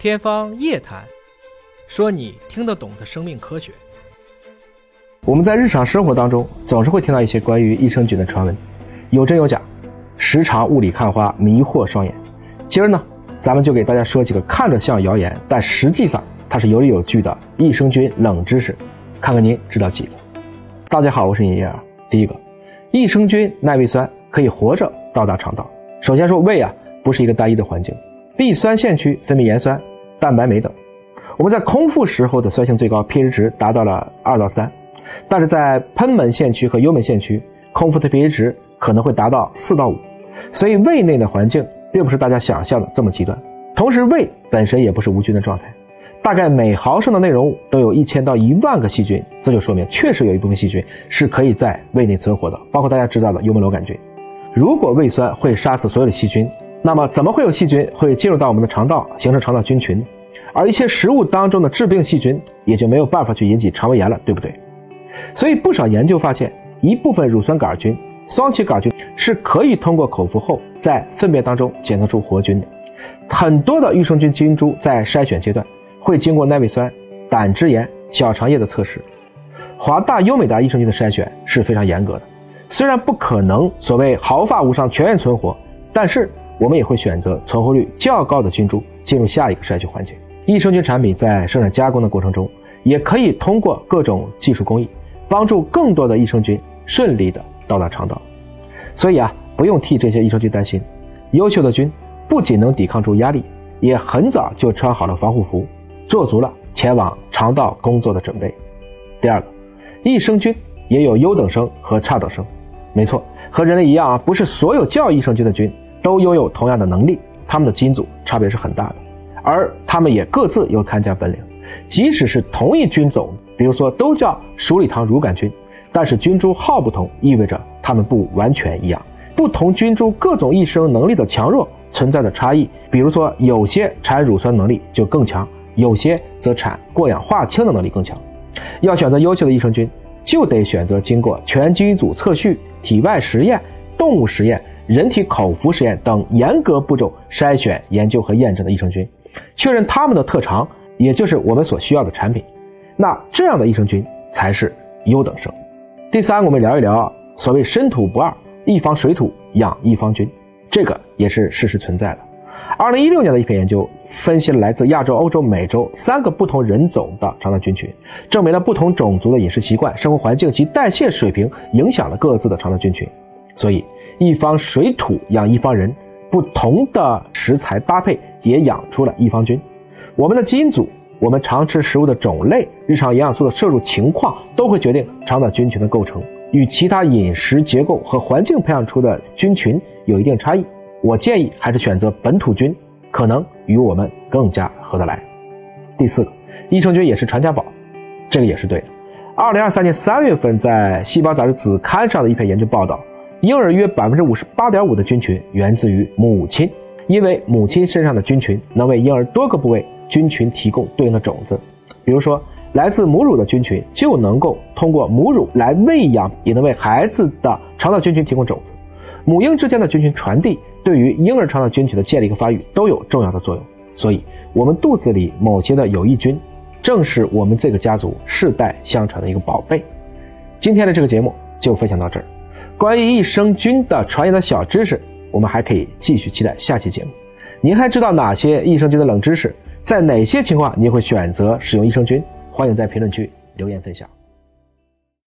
天方夜谭，说你听得懂的生命科学。我们在日常生活当中总是会听到一些关于益生菌的传闻，有真有假，时常雾里看花，迷惑双眼。今儿呢，咱们就给大家说几个看着像谣言，但实际上它是有理有据的益生菌冷知识，看看您知道几个。大家好，我是尹烨啊。第一个，益生菌耐胃酸，可以活着到达肠道。首先说胃啊，不是一个单一的环境，B 酸腺区分泌盐酸。蛋白酶等，我们在空腹时候的酸性最高，pH 值达到了二到三，但是在贲门腺区和幽门腺区，空腹的 pH 值可能会达到四到五，所以胃内的环境并不是大家想象的这么极端。同时，胃本身也不是无菌的状态，大概每毫升的内容物都有一千到一万个细菌，这就说明确实有一部分细菌是可以在胃内存活的，包括大家知道的幽门螺杆菌。如果胃酸会杀死所有的细菌。那么，怎么会有细菌会进入到我们的肠道，形成肠道菌群呢？而一些食物当中的致病细菌也就没有办法去引起肠胃炎了，对不对？所以，不少研究发现，一部分乳酸杆菌、双歧杆菌是可以通过口服后在粪便当中检测出活菌的。很多的益生菌菌株在筛选阶段会经过耐胃酸、胆汁盐、小肠液的测试。华大优美达益生菌的筛选是非常严格的，虽然不可能所谓毫发无伤、全员存活，但是。我们也会选择存活率较高的菌株进入下一个筛选环节。益生菌产品在生产加工的过程中，也可以通过各种技术工艺，帮助更多的益生菌顺利的到达肠道。所以啊，不用替这些益生菌担心，优秀的菌不仅能抵抗住压力，也很早就穿好了防护服，做足了前往肠道工作的准备。第二个，益生菌也有优等生和差等生。没错，和人类一样啊，不是所有叫益生菌的菌。都拥有同样的能力，它们的基因组差别是很大的，而它们也各自有看家本领。即使是同一菌种，比如说都叫鼠李糖乳杆菌，但是菌株号不同，意味着它们不完全一样。不同菌株各种益生能力的强弱存在的差异，比如说有些产乳酸能力就更强，有些则产过氧化氢的能力更强。要选择优秀的益生菌，就得选择经过全基因组测序、体外实验、动物实验。人体口服实验等严格步骤筛选、研究和验证的益生菌，确认它们的特长，也就是我们所需要的产品，那这样的益生菌才是优等生。第三，我们聊一聊所谓“深土不二，一方水土养一方菌”，这个也是事实存在的。二零一六年的一篇研究分析了来自亚洲、欧洲、美洲三个不同人种的肠道菌群，证明了不同种族的饮食习惯、生活环境及代谢水平影响了各自的肠道菌群。所以，一方水土养一方人，不同的食材搭配也养出了一方菌。我们的基因组、我们常吃食物的种类、日常营养素的摄入情况，都会决定肠道菌群的构成，与其他饮食结构和环境培养出的菌群有一定差异。我建议还是选择本土菌，可能与我们更加合得来。第四个，益生菌也是传家宝，这个也是对的。二零二三年三月份，在《细胞杂志》子刊上的一篇研究报道。婴儿约百分之五十八点五的菌群源自于母亲，因为母亲身上的菌群能为婴儿多个部位菌群提供对应的种子。比如说，来自母乳的菌群就能够通过母乳来喂养，也能为孩子的肠道菌群提供种子。母婴之间的菌群传递，对于婴儿肠道菌群的建立和发育都有重要的作用。所以，我们肚子里某些的有益菌，正是我们这个家族世代相传的一个宝贝。今天的这个节目就分享到这儿。关于益生菌的传言的小知识，我们还可以继续期待下期节目。您还知道哪些益生菌的冷知识？在哪些情况您会选择使用益生菌？欢迎在评论区留言分享。